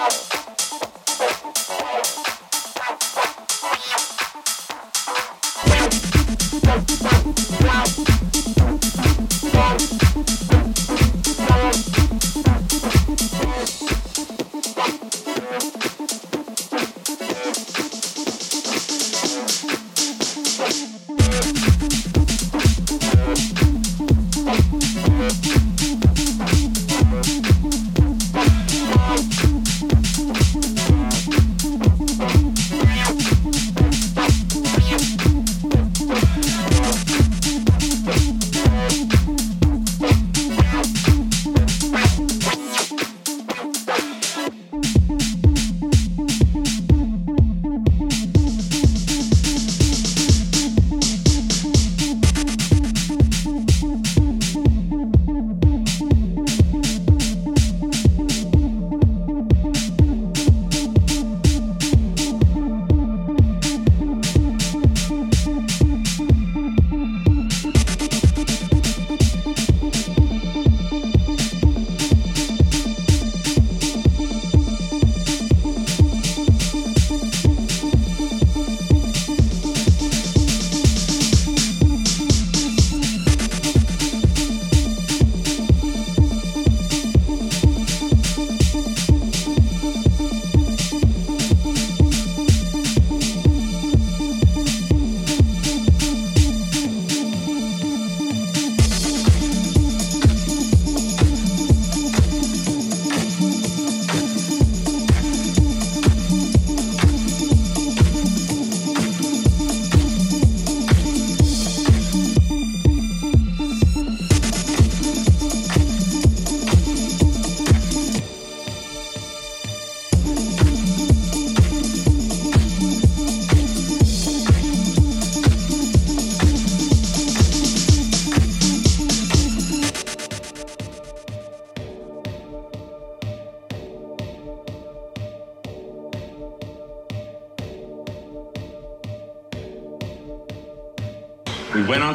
Wow.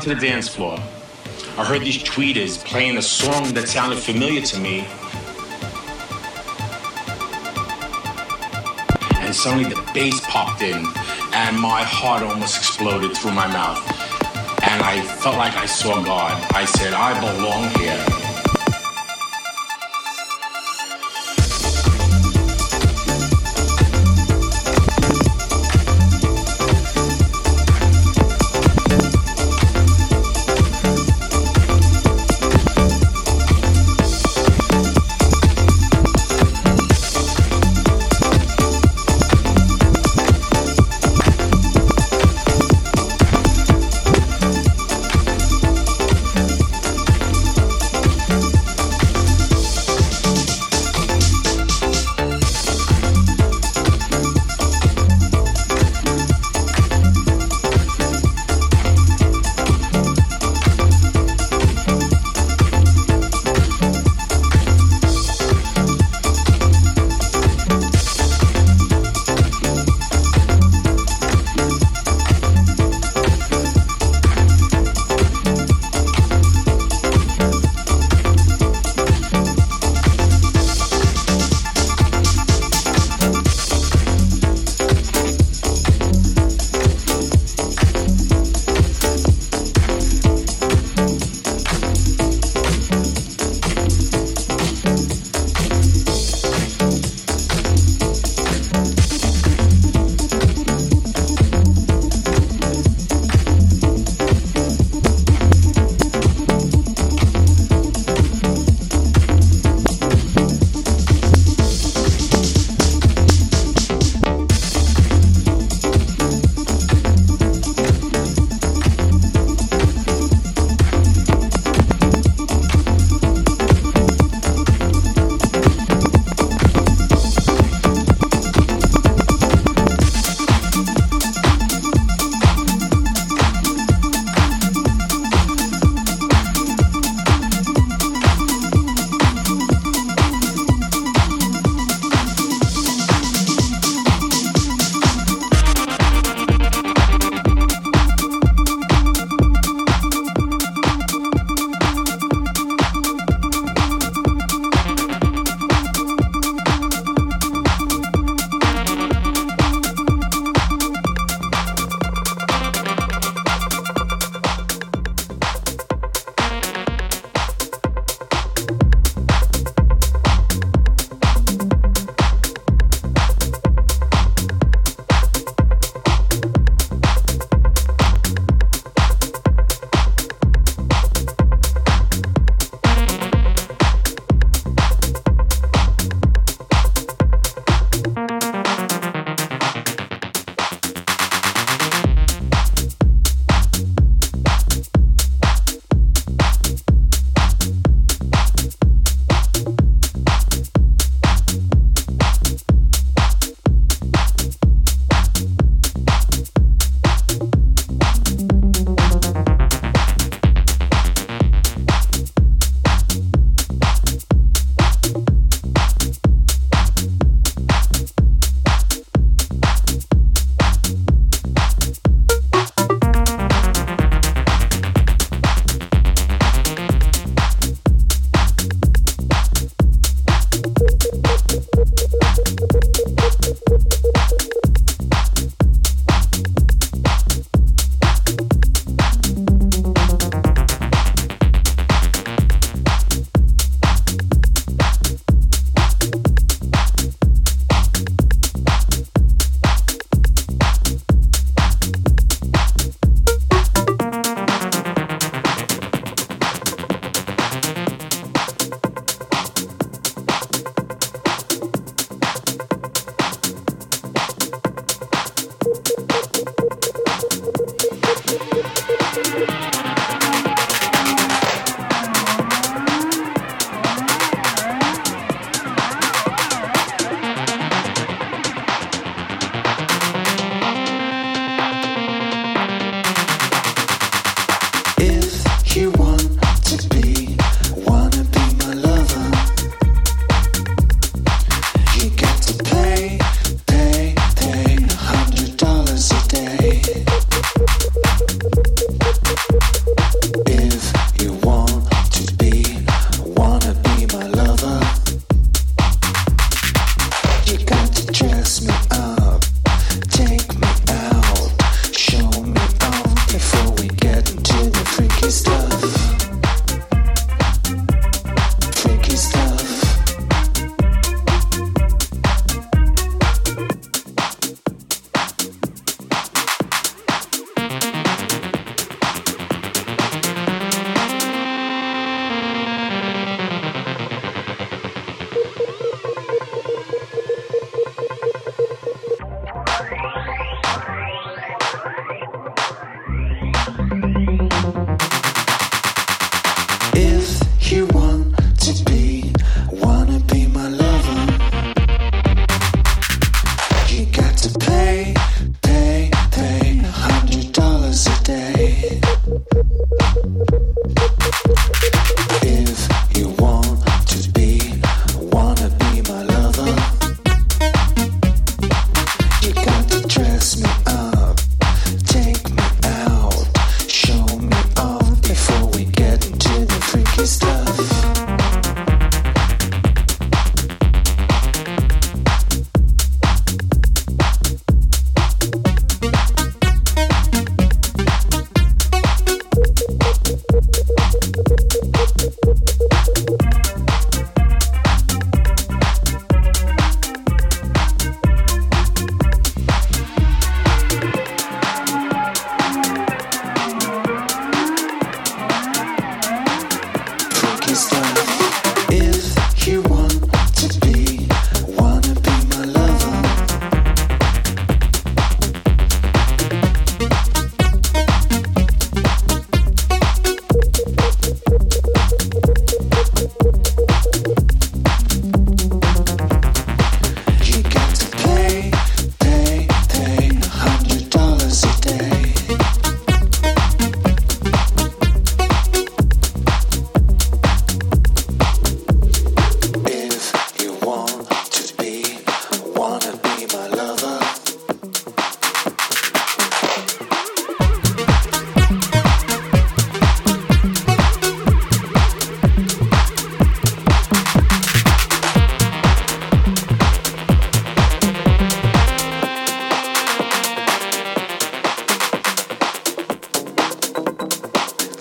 To the dance floor. I heard these tweeters playing a song that sounded familiar to me. And suddenly the bass popped in, and my heart almost exploded through my mouth. And I felt like I saw God. I said, I belong here.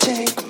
change.